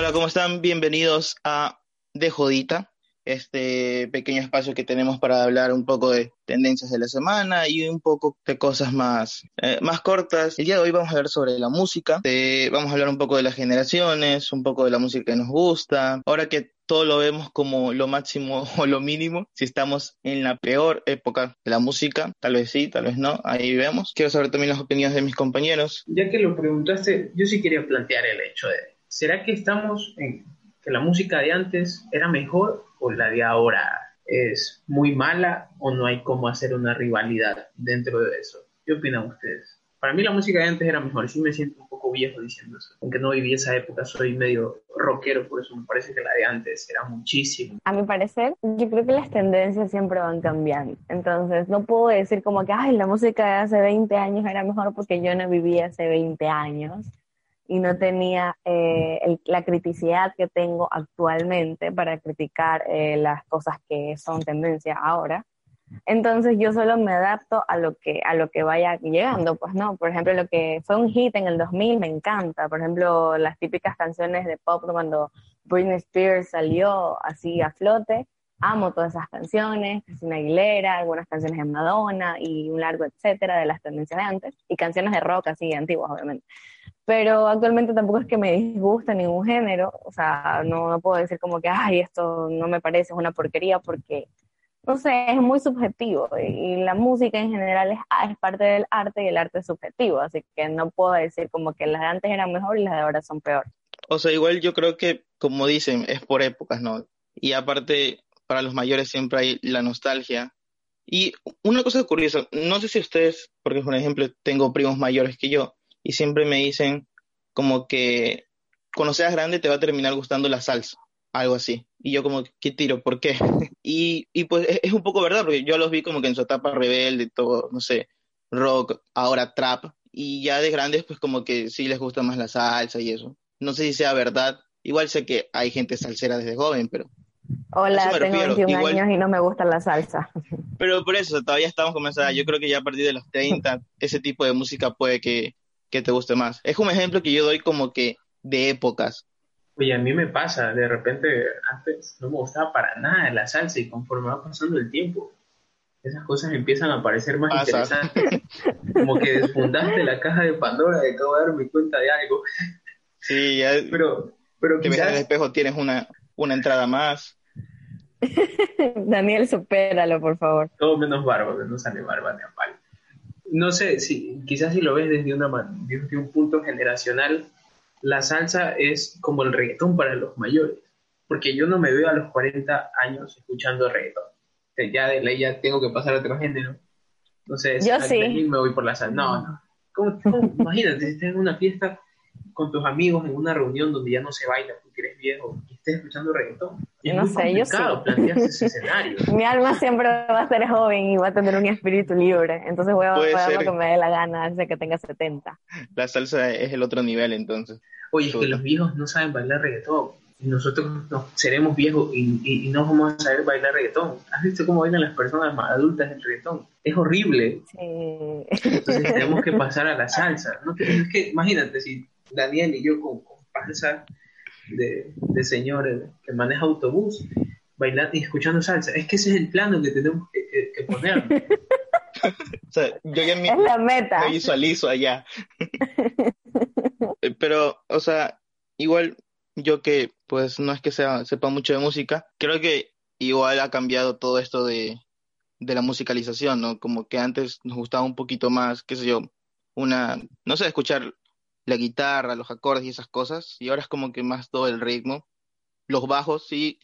Hola, ¿cómo están? Bienvenidos a De Jodita, este pequeño espacio que tenemos para hablar un poco de tendencias de la semana y un poco de cosas más, eh, más cortas. El día de hoy vamos a hablar sobre la música, vamos a hablar un poco de las generaciones, un poco de la música que nos gusta. Ahora que todo lo vemos como lo máximo o lo mínimo, si estamos en la peor época de la música, tal vez sí, tal vez no, ahí vemos. Quiero saber también las opiniones de mis compañeros. Ya que lo preguntaste, yo sí quería plantear el hecho de, ¿será que estamos en que la música de antes era mejor o la de ahora es muy mala o no hay cómo hacer una rivalidad dentro de eso. ¿Qué opinan ustedes? Para mí la música de antes era mejor, sí me siento un poco viejo diciendo eso. Aunque no viví esa época, soy medio rockero, por eso me parece que la de antes era muchísimo. A mi parecer, yo creo que las tendencias siempre van cambiando. Entonces, no puedo decir como que, ay, la música de hace 20 años era mejor porque yo no viví hace 20 años y no tenía eh, la criticidad que tengo actualmente para criticar eh, las cosas que son tendencia ahora. Entonces yo solo me adapto a lo que a lo que vaya llegando, pues no, por ejemplo, lo que fue un hit en el 2000 me encanta, por ejemplo, las típicas canciones de pop cuando Britney Spears salió así a flote, amo todas esas canciones, Cristina Aguilera, algunas canciones de Madonna y un largo etcétera de las tendencias de antes, y canciones de rock así antiguas, obviamente. Pero actualmente tampoco es que me disguste ningún género, o sea, no, no puedo decir como que, ay, esto no me parece, es una porquería, porque, no sé, es muy subjetivo, y, la música en general es, es parte del arte y el arte es subjetivo, así que no puedo decir como que las de antes eran mejor y las de ahora son peor. O sea, igual yo creo que, como dicen, es por épocas, ¿no? Y aparte, para los mayores siempre hay la nostalgia. Y una cosa curiosa, no sé si ustedes, porque por ejemplo tengo primos mayores que yo, y siempre me dicen como que cuando seas grande te va a terminar gustando la salsa, algo así. Y yo como, ¿qué tiro? ¿Por qué? y, y pues es, un poco verdad, porque yo los vi como que en su etapa rebelde, todo, no sé, rock, ahora trap, y ya de grandes pues como que sí les gusta más la salsa y eso. No sé si sea verdad, igual sé que hay gente salsera desde joven, pero Hola, tengo 21 años y no me gusta la salsa. Pero por eso, todavía estamos comenzando. Yo creo que ya a partir de los 30, ese tipo de música puede que, que te guste más. Es un ejemplo que yo doy como que de épocas. Oye, a mí me pasa, de repente antes no me gustaba para nada la salsa y conforme va pasando el tiempo, esas cosas empiezan a parecer más interesantes. Como que desfundaste la caja de Pandora y acabo de darme cuenta de algo. Sí, ya. Pero, pero que quizás... en el espejo tienes una, una entrada más. Daniel, supéralo, por favor. Todo menos barba, que no sale barba ni a palo. No sé, si, quizás si lo ves desde, una, desde un punto generacional, la salsa es como el reggaetón para los mayores. Porque yo no me veo a los 40 años escuchando reggaetón. Ya de ley ya tengo que pasar a otro género. No sé, yo sí. me voy por la salsa. No, no. imagínate, si estás en una fiesta con tus amigos en una reunión donde ya no se baila porque eres viejo y estés escuchando reggaetón. Es no sé, yo sí. ese escenario. Mi alma siempre va a ser joven y va a tener un espíritu libre, entonces voy a hacer lo que me dé la gana desde que tenga 70. La salsa es el otro nivel entonces. Oye, es que los viejos no saben bailar reggaetón. Y nosotros no, seremos viejos y, y, no vamos a saber bailar reggaetón. ¿Has visto cómo bailan las personas más adultas el reggaetón? Es horrible. Sí. Entonces tenemos que pasar a la salsa. ¿no? Es que imagínate, si Daniel y yo con, con panza de, de señores que maneja autobús, bailando y escuchando salsa. Es que ese es el plano que tenemos que, poner. o sea, yo ya es la meta. me visualizo allá. Pero, o sea, igual yo que pues no es que sea, sepa mucho de música, creo que igual ha cambiado todo esto de, de la musicalización, ¿no? Como que antes nos gustaba un poquito más, qué sé yo, una, no sé, escuchar la guitarra, los acordes y esas cosas, y ahora es como que más todo el ritmo. Los bajos, sí,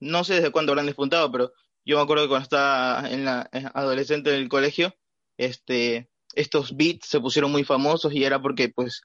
no sé desde cuándo habrán despuntado, pero yo me acuerdo que cuando estaba en la adolescente en el colegio, este, estos beats se pusieron muy famosos y era porque pues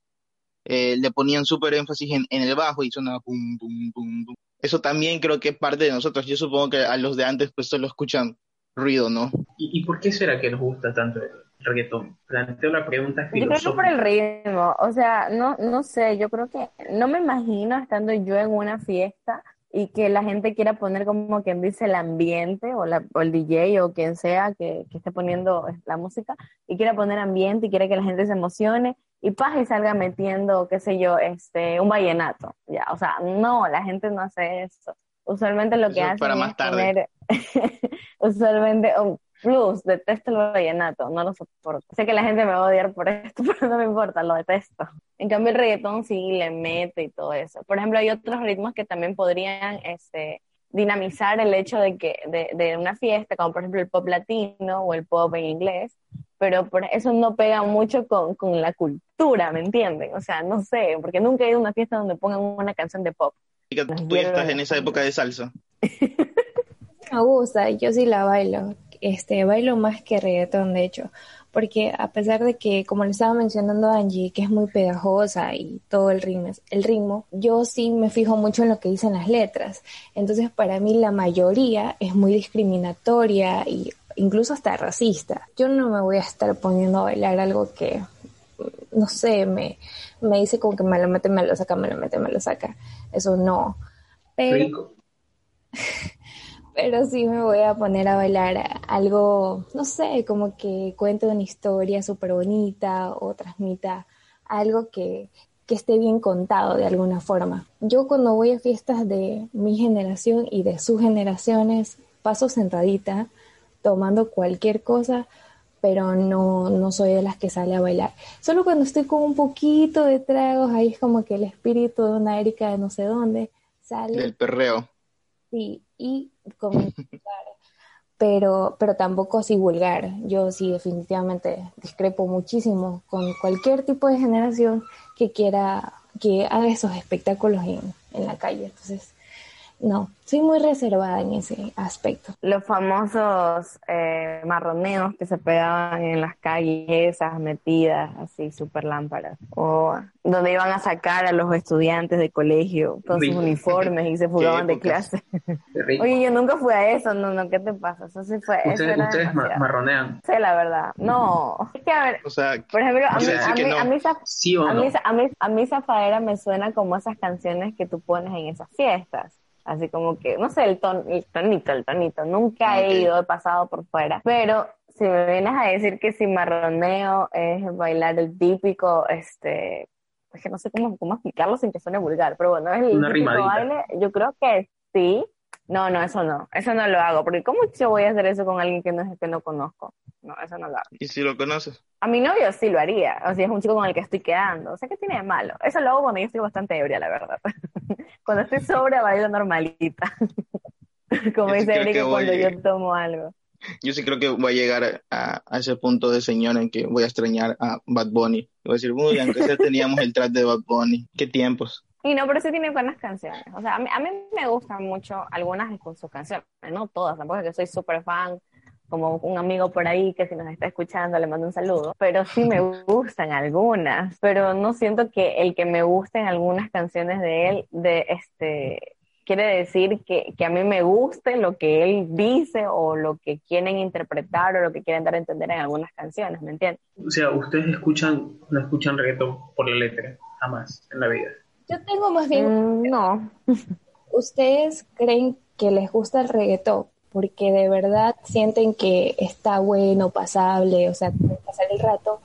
eh, le ponían súper énfasis en, el bajo y sonaba pum, pum, pum, pum. Eso también creo que es parte de nosotros. Yo supongo que a los de antes pues solo escuchan ruido, ¿no? ¿Y, por qué será que nos gusta tanto el reggaetón? Planteo la pregunta filosófica. Yo creo que por el ritmo, o sea, no, no sé, yo creo que no me imagino estando yo en una fiesta y que la gente quiera poner como quien dice el ambiente o, la, o el DJ o quien sea que, que, esté poniendo la música y quiera poner ambiente y quiere que la gente se emocione y paz y salga metiendo, qué sé yo, este, un vallenato, ya, o sea, no, la gente no hace eso. Usualmente lo que hacen para más es tarde. poner, usualmente, oh, plus, detesto el vallenato, no lo soporto. Sé que la gente me va a odiar por esto, pero no me importa, lo detesto. En cambio el reggaetón sí le mete y todo eso. Por ejemplo, hay otros ritmos que también podrían, este, dinamizar el hecho de que de, de una fiesta, como por ejemplo el pop latino o el pop en inglés, pero por eso no pega mucho con, con, la cultura, ¿me entienden? O sea, no sé, porque nunca he ido a una fiesta donde pongan una canción de pop. Y que tú ya estás en esa época de salsa. Me gusta, yo sí la bailo, este, bailo más que reggaetón, de hecho, porque a pesar de que, como le estaba mencionando Angie, que es muy pegajosa y todo el ritmo, el ritmo, yo sí me fijo mucho en lo que dicen las letras. Entonces, para mí la mayoría es muy discriminatoria y incluso hasta racista. Yo no me voy a estar poniendo a bailar algo que, no sé, me, me dice como que me lo mete, me lo saca, me lo mete, me lo saca. Eso no. Pero, Rico. pero sí me voy a poner a bailar algo, no sé, como que cuente una historia súper bonita o transmita algo que, que esté bien contado de alguna forma. Yo cuando voy a fiestas de mi generación y de sus generaciones, paso sentadita, tomando cualquier cosa, pero no, no soy de las que sale a bailar. Solo cuando estoy con un poquito de tragos, ahí es como que el espíritu de una Erika de no sé dónde sale. Del perreo. Sí, y comentar, pero, pero tampoco así vulgar. Yo sí definitivamente discrepo muchísimo con cualquier tipo de generación que quiera, que haga esos espectáculos en, en la calle. Entonces, no, soy muy reservada en ese aspecto. Los famosos eh, marroneos que se pegaban en las calles, esas metidas así súper lámparas, o donde iban a sacar a los estudiantes de colegio con sus uniformes y se fugaban de clase. Oye, yo nunca fui a eso, no, no, ¿qué te pasa? Eso sí fue, eso ustedes era ustedes marronean. Sí, la verdad. No, es que a ver, O sea, por ejemplo, a mí, a mí, no. a mí esa- ¿Sí o a mí, a, mí, a mí Zafaera me suena como esas canciones que tú pones en esas fiestas. Así como que, no sé, el, ton, el tonito, el tonito. Nunca he ido, he pasado por fuera. Pero si me vienes a decir que si marroneo es bailar el típico, este, es que no sé cómo, cómo explicarlo sin que suene vulgar, pero bueno, es el Una típico rimadita. baile, yo creo que sí. No, no, eso no, eso no lo hago, porque ¿cómo yo voy a hacer eso con alguien que no, que no conozco? No, eso no lo hago. ¿y si lo conoces? A mi novio sí lo haría, o si es un chico con el que estoy quedando. O sea, ¿qué tiene de malo? Eso lo hago cuando yo estoy bastante ebria, la verdad. cuando estoy sobria, bailo normalita. Como Yo sí dice que Erika voy- cuando yo tomo algo. Yo sí creo que voy a llegar a, a ese punto de señor en que voy a extrañar a Bad Bunny. Voy a decir, uy, aunque sea teníamos el track de Bad Bunny. Qué tiempos. Y no, pero sí tiene buenas canciones. O sea, a mí, a mí me gustan mucho algunas de sus canciones, no todas, tampoco es que soy súper fan, como un amigo por ahí que si nos está escuchando le mando un saludo, pero sí me gustan algunas, pero no siento que el que me gusten algunas canciones de él, de este, quiere decir que, que a mí me guste lo que él dice o lo que quieren interpretar o lo que quieren dar a entender en algunas canciones, ¿me entiendes? O sea, ustedes escuchan, no escuchan reggaetón por la letra, jamás en la vida. Yo tengo más bien Mm, no, ¿Ustedes creen que les gusta el reggaetón porque de verdad sienten que está bueno, pasable, o sea, pasar el rato,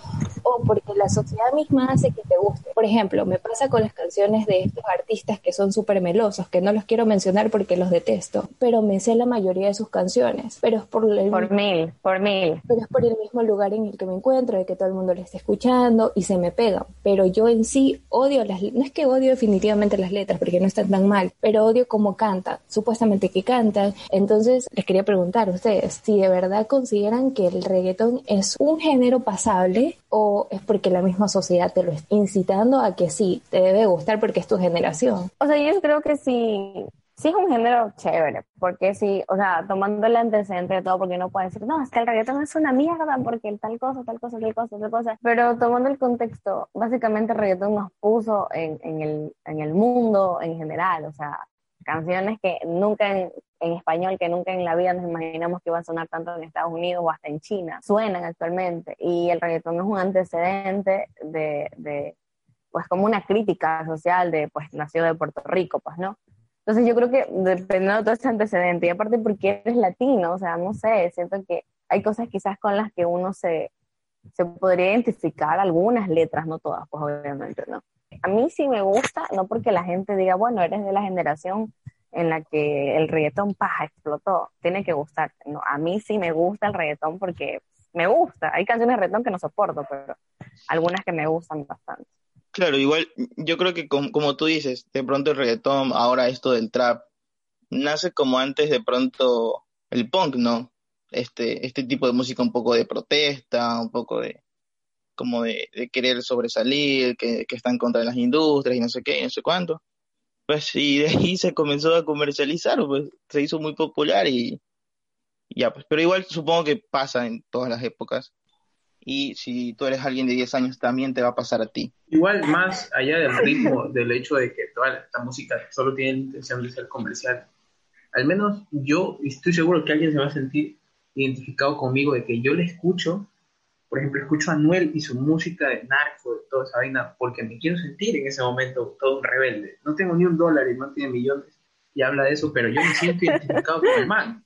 o porque la sociedad misma hace que te guste? Por ejemplo, me pasa con las canciones de estos artistas que son súper melosos, que no los quiero mencionar porque los detesto, pero me sé la mayoría de sus canciones, pero es por el por mil, por mil. pero es por el mismo lugar en el que me encuentro, de que todo el mundo lo esté escuchando y se me pegan. Pero yo en sí odio las no es que odio definitivamente las letras porque no están tan mal, pero odio cómo cantan, supuestamente que cantan. Entonces les quería preguntar a ustedes si de verdad consideran que el reggaetón es un género pasable o es porque la misma sociedad te lo está incitando a que sí, te debe gustar porque es tu generación. O sea, yo creo que sí, sí es un género chévere, porque sí, o sea, tomando el antecedente de todo, porque no puede decir, no, es que el reggaetón es una mierda, porque tal cosa, tal cosa, tal cosa, tal cosa, pero tomando el contexto, básicamente el reggaetón nos puso en, en, el, en el mundo en general, o sea, canciones que nunca en, español, que nunca en la vida nos imaginamos que iban a sonar tanto en Estados Unidos o hasta en China, suenan actualmente, y el reggaetón es un antecedente de, de pues como una crítica social de, pues nació de Puerto Rico, pues, ¿no? Entonces yo creo que dependiendo de todo ese antecedente, y aparte porque eres latino, o sea, no sé, siento que hay cosas quizás con las que uno se, se podría identificar algunas letras, no todas, pues obviamente, ¿no? A mí sí me gusta, no porque la gente diga, bueno, eres de la generación en la que el reggaetón paja explotó, tiene que gustarte, ¿no? A mí sí me gusta el reggaetón porque me gusta. Hay canciones de reggaetón que no soporto, pero algunas que me gustan bastante. Claro, igual yo creo que como, tú dices, de pronto el reggaetón, ahora esto del trap, nace como antes de pronto el punk, ¿no? Este, este tipo de música un poco de protesta, un poco de como de, querer sobresalir, que, que está en contra de las industrias y no sé qué, no sé cuánto. Pues y de ahí se comenzó a comercializar, pues se hizo muy popular y ya, pues, pero igual supongo que pasa en todas las épocas. Y si tú eres alguien de 10 años, también te va a pasar a ti. Igual, más allá del ritmo, del hecho de que toda esta música solo tiene la intención de ser comercial, al menos yo estoy seguro que alguien se va a sentir identificado conmigo de que yo le escucho, por ejemplo, escucho a Anuel y su música de narco, de toda esa vaina, porque me quiero sentir en ese momento todo un rebelde. No tengo ni un dólar y no tiene millones y habla de eso, pero yo me siento identificado con el man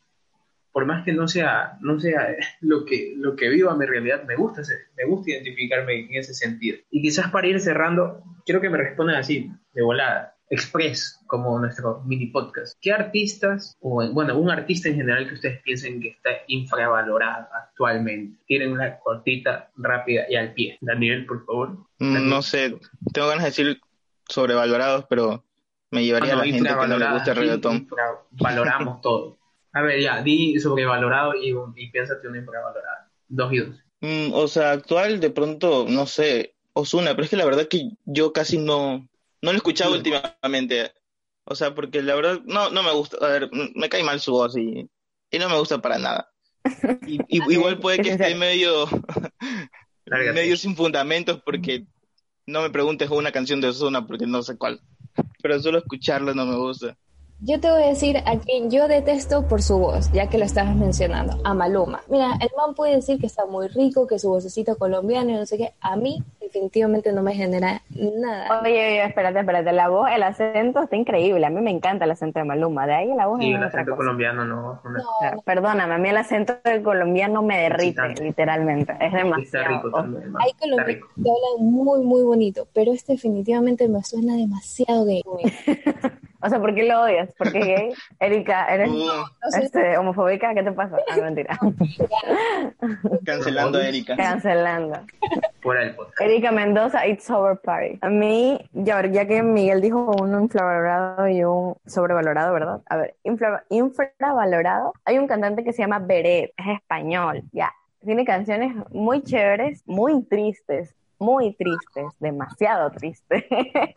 por más que no sea, no sea lo que, lo que viva mi realidad, me gusta, me gusta identificarme en ese sentido. Y quizás para ir cerrando, quiero que me respondan así, de volada, express, como nuestro mini podcast. ¿Qué artistas, o bueno, un artista en general que ustedes piensen que está infravalorado actualmente? Tienen una cortita, rápida y al pie. Daniel, por favor. Mm, no sé, tengo ganas de decir sobrevalorados, pero me llevaría a la gente que no le gusta el reggaetón. Valoramos todo. A ver, ya, di sobrevalorado y, y piénsate una infravalorada. Dos y dos. Mm, o sea, actual, de pronto, no sé, Osuna, pero es que la verdad que yo casi no, no lo he escuchado últimamente. O sea, porque la verdad, no, no me gusta, a ver, me cae mal su voz y, y no me gusta para nada. Y, igual puede que esté medio, medio sin fundamentos porque no me preguntes una canción de Osuna porque no sé cuál. Pero solo escucharla no me gusta. Yo te voy a decir a quien yo detesto por su voz, ya que lo estabas mencionando, a Maluma. Mira, el man puede decir que está muy rico, que su vocecito colombiano y no sé qué. A mí definitivamente no me genera nada. Oye, oye, espérate, espérate. La voz, el acento está increíble. A mí me encanta el acento de Maluma. De ahí la voz sí, el acento colombiano no. perdóname, a mí el acento del colombiano me derrite, literalmente. Es demasiado. Está rico también, Hay colombianos que hablan muy, muy bonito, pero este definitivamente me suena demasiado gay. O sea, ¿por qué lo odias? ¿Por qué gay? Erika, ¿eres este, homofóbica? ¿Qué te pasa? Ah, mentira. Cancelando a Erika. Cancelando. Fuera el podcast. Erika Mendoza, It's Over Party. A mí, ya, ya que Miguel dijo un infravalorado y un sobrevalorado, ¿verdad? A ver, infravalorado. Hay un cantante que se llama Beret, es español, ya. Tiene canciones muy chéveres, muy tristes, muy tristes, demasiado tristes.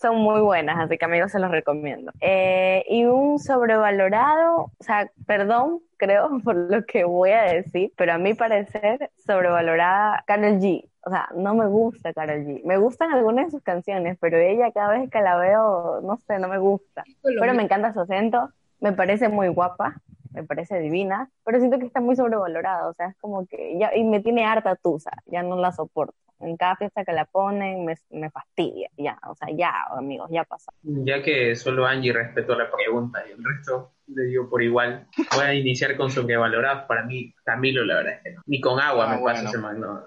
son muy buenas, así que amigos se los recomiendo. Eh, y un sobrevalorado, o sea, perdón, creo por lo que voy a decir, pero a mi parecer, sobrevalorada Karol G. O sea, no me gusta Karol G. Me gustan algunas de sus canciones, pero ella cada vez que la veo, no sé, no me gusta. Pero me encanta su acento, me parece muy guapa, me parece divina, pero siento que está muy sobrevalorada, o sea, es como que ya, y me tiene harta tusa, ya no la soporto en cada fiesta que la ponen me, me, fastidia, ya, o sea, ya, amigos, ya pasa. Ya que solo Angie respetó la pregunta y el resto le dio por igual, voy a iniciar con sobrevaloradas, para mí, Camilo, la verdad es que no, ni con agua me ah, pasa ese man, no.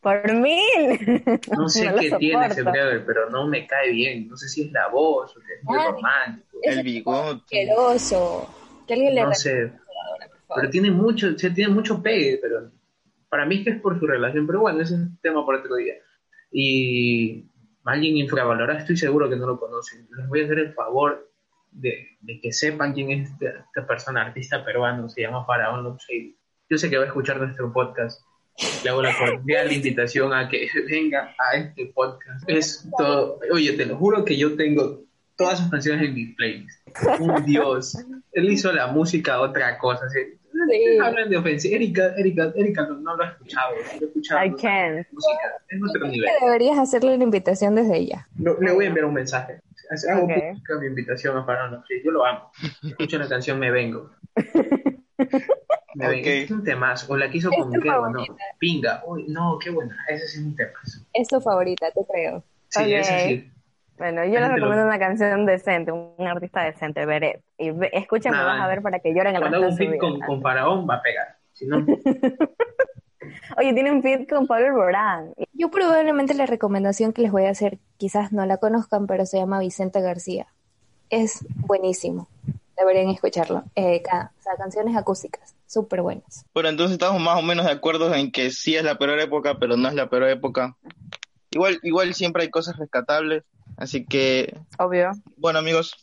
Por mil. No sé qué tiene ese brother, pero no me cae bien. No sé si es la voz o que es muy romántico. El bigote. Asqueroso. Que alguien le no sé. Pero tiene mucho, tiene mucho pegue, pero para mí que es por su relación, pero bueno, ese es un tema para otro día. Y alguien infravalorado, estoy seguro que no lo conocen. Les voy a hacer el favor de, que sepan quién es esta, persona, artista peruano, se llama Faraón Lopsey. Yo sé que va a escuchar nuestro podcast. Le hago la cordial invitación a que venga a este podcast. Es todo. Oye, te lo juro que yo tengo todas sus canciones en mi playlist. Un dios. Él hizo la música otra cosa. Sí. Hablan de ofensa. Erika, Erika, Erika no, lo ha escuchado. No lo he escuchado. I can't. Música. Es otro nivel. Deberías hacerle una invitación desde ella. le voy a enviar un mensaje. Hago okay. mi invitación a Fernando. Sí, yo lo amo. Escucho la canción Me Vengo. Me okay. vengo. Es un temazo. O la quiso con qué bueno. Pinga. Uy, no, qué buena. Ese es un temazo. Es tu favorita, te creo. Sí, okay. ese sí. Bueno, yo les recomiendo una canción decente, un artista decente, Beret. Y escúchenme, vas a ver para que lloren hago un fit con, con, Faraón va a pegar. Si no, Oye, tiene un feed con Pablo Alborán. Yo probablemente la recomendación que les voy a hacer, quizás no la conozcan, pero se llama Vicente García. Es buenísimo. Deberían escucharlo. Eh, ca- o sea, canciones acústicas, súper buenas. Bueno, entonces estamos más o menos de acuerdo en que sí es la peor época, pero no es la peor época. Igual, igual siempre hay cosas rescatables. Así que, Obvio. bueno, amigos,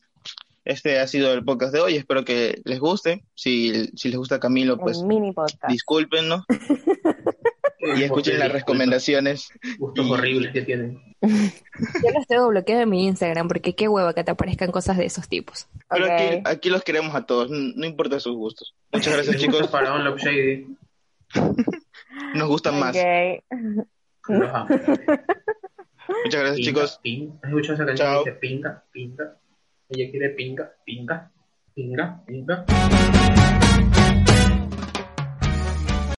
este ha sido el podcast de hoy. Espero que les guste. Si, si les gusta Camilo, pues el mini podcast. discúlpenos y escuchen las recomendaciones. Gustos horribles que tienen. Yo los tengo bloqueados en mi Instagram porque qué hueva que te aparezcan cosas de esos tipos. Pero aquí, aquí los queremos a todos, no importa sus gustos. Muchas gracias, chicos. Faraón Love Shady. Nos gustan más. Ok. Muchas gracias, Pinga, chicos. pinga. ¿Has escuchado esa canción Chao. que dice pinga, pinga? Ella quiere pinga, pinga, pinga, pinga.